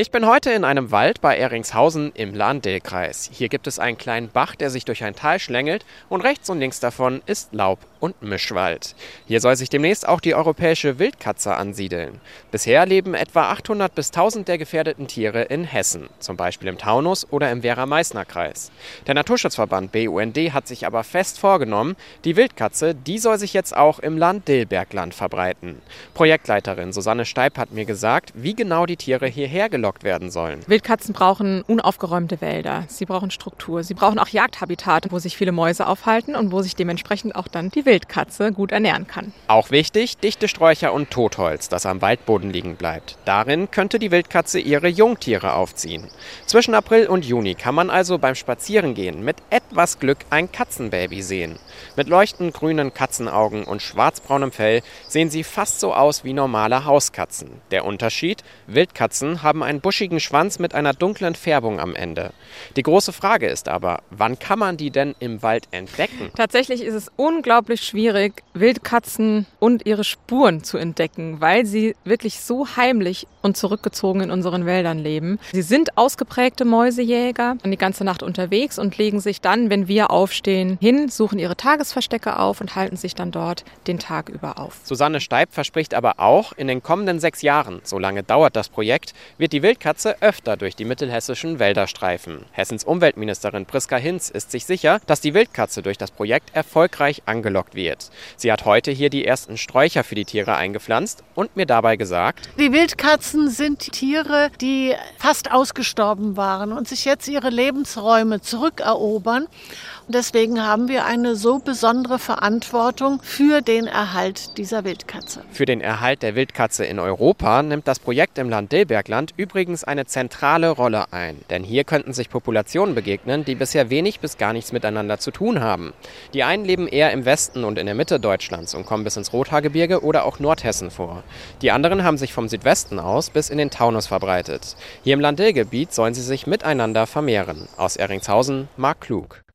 Ich bin heute in einem Wald bei Eringshausen im Lahn-Dill-Kreis. Hier gibt es einen kleinen Bach, der sich durch ein Tal schlängelt und rechts und links davon ist Laub und Mischwald. Hier soll sich demnächst auch die europäische Wildkatze ansiedeln. Bisher leben etwa 800 bis 1000 der gefährdeten Tiere in Hessen, zum Beispiel im Taunus oder im Werra-Meißner-Kreis. Der Naturschutzverband BUND hat sich aber fest vorgenommen, die Wildkatze, die soll sich jetzt auch im Land-Dillbergland verbreiten. Projektleiterin Susanne Steib hat mir gesagt, wie genau die Tiere hierher gelockt angelockt werden sollen. Wildkatzen brauchen unaufgeräumte Wälder, sie brauchen Struktur, sie brauchen auch Jagdhabitate, wo sich viele Mäuse aufhalten und wo sich dementsprechend auch dann die Wildkatze gut ernähren kann. Auch wichtig, dichte Sträucher und Totholz, das am Waldboden liegen bleibt. Darin könnte die Wildkatze ihre Jungtiere aufziehen. Zwischen April und Juni kann man also beim Spazierengehen mit etwas Glück ein Katzenbaby sehen. Mit leuchtend grünen Katzenaugen und schwarzbraunem Fell sehen sie fast so aus wie normale Hauskatzen. Der Unterschied? Wildkatzen haben ein buschigen Schwanz mit einer dunklen Färbung am Ende. Die große Frage ist aber, wann kann man die denn im Wald entdecken? Tatsächlich ist es unglaublich schwierig, Wildkatzen und ihre Spuren zu entdecken, weil sie wirklich so heimlich und zurückgezogen in unseren Wäldern leben. Sie sind ausgeprägte Mäusejäger, die ganze Nacht unterwegs und legen sich dann, wenn wir aufstehen, hin, suchen ihre Tagesverstecke auf und halten sich dann dort den Tag über auf. Susanne Steib verspricht aber auch, in den kommenden sechs Jahren, so lange dauert das Projekt, wird die Wildkatze öfter durch die mittelhessischen Wälder streifen. Hessens Umweltministerin Priska Hinz ist sich sicher, dass die Wildkatze durch das Projekt erfolgreich angelockt wird. Sie hat heute hier die ersten Sträucher für die Tiere eingepflanzt und mir dabei gesagt, die Wildkatze Katzen sind Tiere, die fast ausgestorben waren und sich jetzt ihre Lebensräume zurückerobern. Deswegen haben wir eine so besondere Verantwortung für den Erhalt dieser Wildkatze. Für den Erhalt der Wildkatze in Europa nimmt das Projekt im Land Dillbergland übrigens eine zentrale Rolle ein. Denn hier könnten sich Populationen begegnen, die bisher wenig bis gar nichts miteinander zu tun haben. Die einen leben eher im Westen und in der Mitte Deutschlands und kommen bis ins Rothaargebirge oder auch Nordhessen vor. Die anderen haben sich vom Südwesten aus bis in den Taunus verbreitet. Hier im Landillgebiet sollen sie sich miteinander vermehren. Aus Eringshausen, Marc Klug.